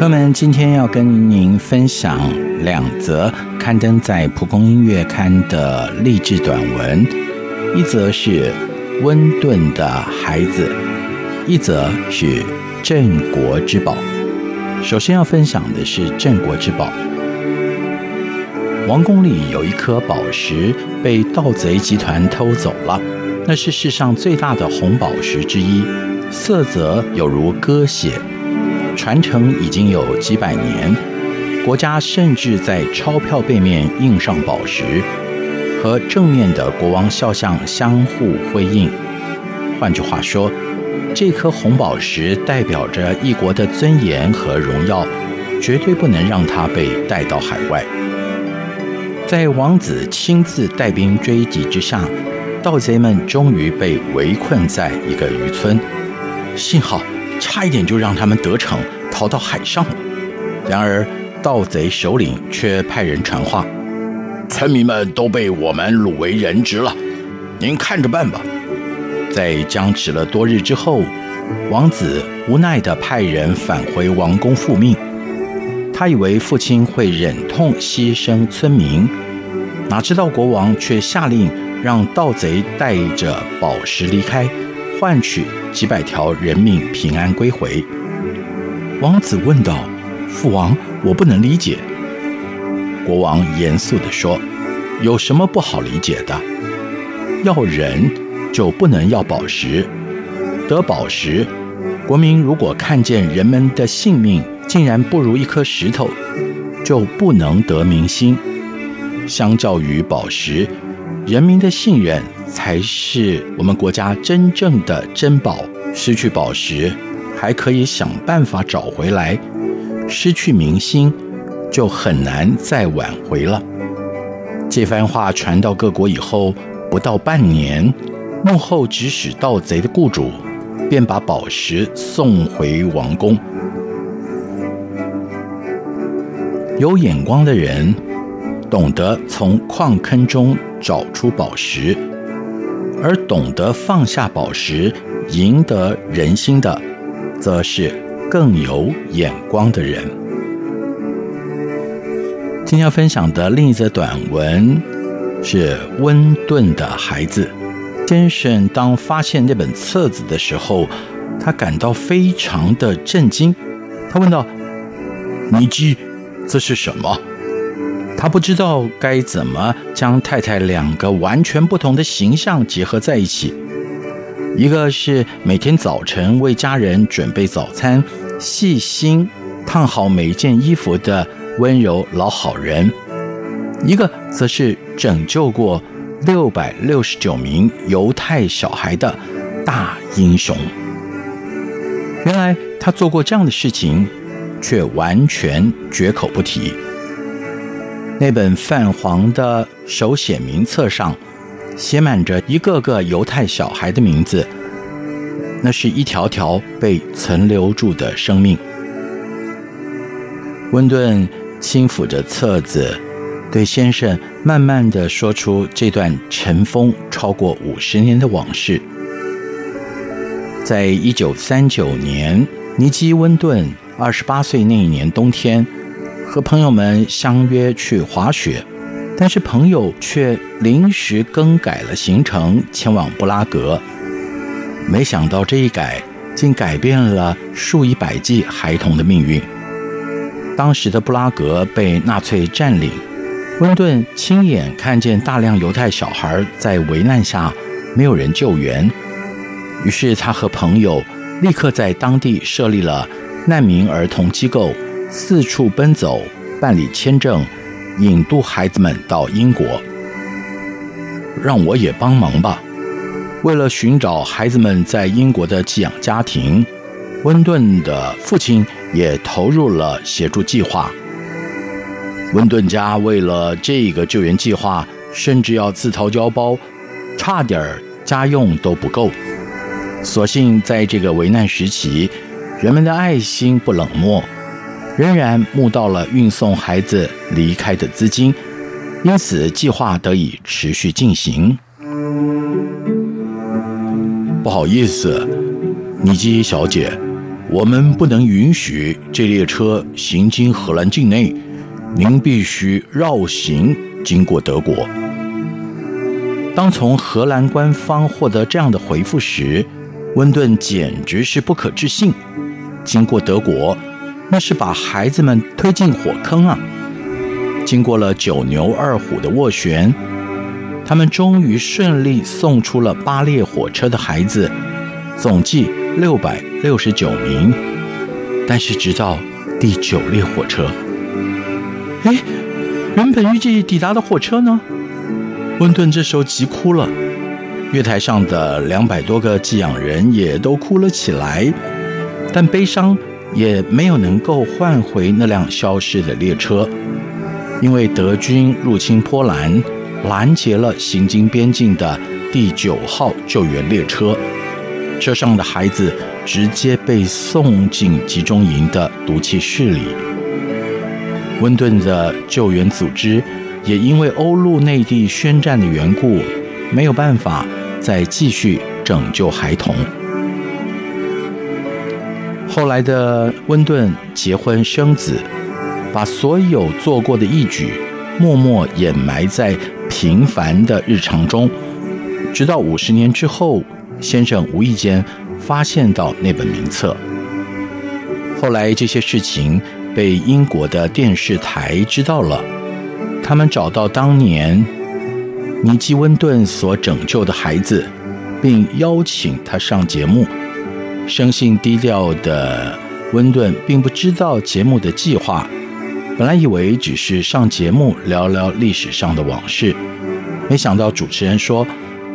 朋友们，今天要跟您分享两则刊登在《蒲公英月刊》的励志短文，一则是温顿的孩子，一则是镇国之宝。首先要分享的是镇国之宝。王宫里有一颗宝石被盗贼集团偷走了，那是世上最大的红宝石之一，色泽有如鸽血。传承已经有几百年，国家甚至在钞票背面印上宝石，和正面的国王肖像相互辉映。换句话说，这颗红宝石代表着一国的尊严和荣耀，绝对不能让它被带到海外。在王子亲自带兵追击之下，盗贼们终于被围困在一个渔村，幸好。差一点就让他们得逞，逃到海上了。然而，盗贼首领却派人传话：村民们都被我们掳为人质了，您看着办吧。在僵持了多日之后，王子无奈地派人返回王宫复命。他以为父亲会忍痛牺牲村民，哪知道国王却下令让盗贼带着宝石离开。换取几百条人命平安归回。王子问道：“父王，我不能理解。”国王严肃地说：“有什么不好理解的？要人就不能要宝石。得宝石，国民如果看见人们的性命竟然不如一颗石头，就不能得民心。相较于宝石，人民的信任。”才是我们国家真正的珍宝。失去宝石，还可以想办法找回来；失去民心，就很难再挽回了。这番话传到各国以后，不到半年，幕后指使盗贼的雇主便把宝石送回王宫。有眼光的人，懂得从矿坑中找出宝石。而懂得放下宝石，赢得人心的，则是更有眼光的人。今天要分享的另一则短文是温顿的孩子。先生当发现那本册子的时候，他感到非常的震惊。他问道：“尼基，这是什么？”他不知道该怎么将太太两个完全不同的形象结合在一起，一个是每天早晨为家人准备早餐、细心烫好每一件衣服的温柔老好人，一个则是拯救过六百六十九名犹太小孩的大英雄。原来他做过这样的事情，却完全绝口不提。那本泛黄的手写名册上，写满着一个个犹太小孩的名字。那是一条条被存留住的生命。温顿轻抚着册子，对先生慢慢地说出这段尘封超过五十年的往事。在一九三九年，尼基·温顿二十八岁那一年冬天。和朋友们相约去滑雪，但是朋友却临时更改了行程，前往布拉格。没想到这一改，竟改变了数以百计孩童的命运。当时的布拉格被纳粹占领，温顿亲眼看见大量犹太小孩在危难下没有人救援，于是他和朋友立刻在当地设立了难民儿童机构，四处奔走办理签证，引渡孩子们到英国。让我也帮忙吧。为了寻找孩子们在英国的寄养家庭，温顿的父亲也投入了协助计划。温顿家为了这个救援计划，甚至要自掏腰包，差点家用都不够。所幸在这个危难时期，人们的爱心不冷漠，仍然募到了运送孩子离开的资金，因此计划得以持续进行。不好意思，尼基小姐，我们不能允许这列车行经荷兰境内，您必须绕行经过德国。当从荷兰官方获得这样的回复时，温顿简直是不可置信。经过德国，那是把孩子们推进火坑啊！经过了九牛二虎的斡旋。他们终于顺利送出了八列火车的孩子，总计六百六十九名。但是直到第九列火车，哎，原本预计抵达的火车呢？温顿这时候急哭了，月台上的两百多个寄养人也都哭了起来。但悲伤也没有能够换回那辆消失的列车，因为德军入侵波兰。拦截了行经边境的第九号救援列车，车上的孩子直接被送进集中营的毒气室里。温顿的救援组织也因为欧陆内地宣战的缘故，没有办法再继续拯救孩童。后来的温顿结婚生子，把所有做过的义举默默掩埋在。平凡的日常中，直到五十年之后，先生无意间发现到那本名册。后来这些事情被英国的电视台知道了，他们找到当年尼基温顿所拯救的孩子，并邀请他上节目。生性低调的温顿并不知道节目的计划，本来以为只是上节目聊聊历史上的往事。没想到主持人说，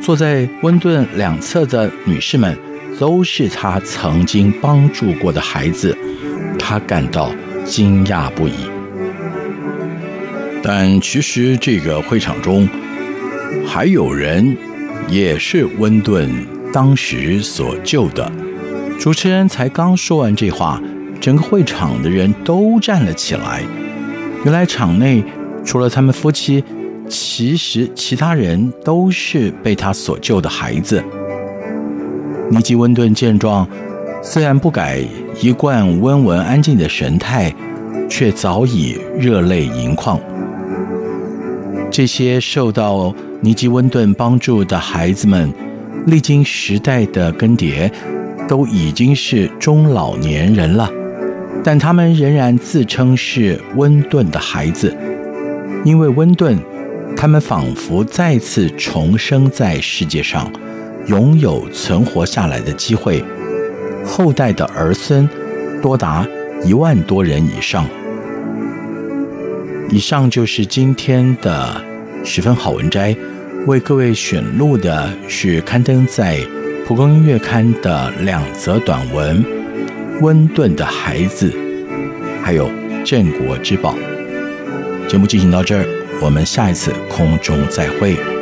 坐在温顿两侧的女士们都是他曾经帮助过的孩子，他感到惊讶不已。但其实这个会场中还有人也是温顿当时所救的。主持人才刚说完这话，整个会场的人都站了起来。原来场内除了他们夫妻。其实，其他人都是被他所救的孩子。尼基温顿见状，虽然不改一贯温文安静的神态，却早已热泪盈眶。这些受到尼基温顿帮助的孩子们，历经时代的更迭，都已经是中老年人了，但他们仍然自称是温顿的孩子，因为温顿。他们仿佛再次重生在世界上，拥有存活下来的机会。后代的儿孙多达一万多人以上。以上就是今天的十分好文摘，为各位选录的是刊登在《蒲公英月刊》的两则短文：《温顿的孩子》，还有《镇国之宝》。节目进行到这儿。我们下一次空中再会。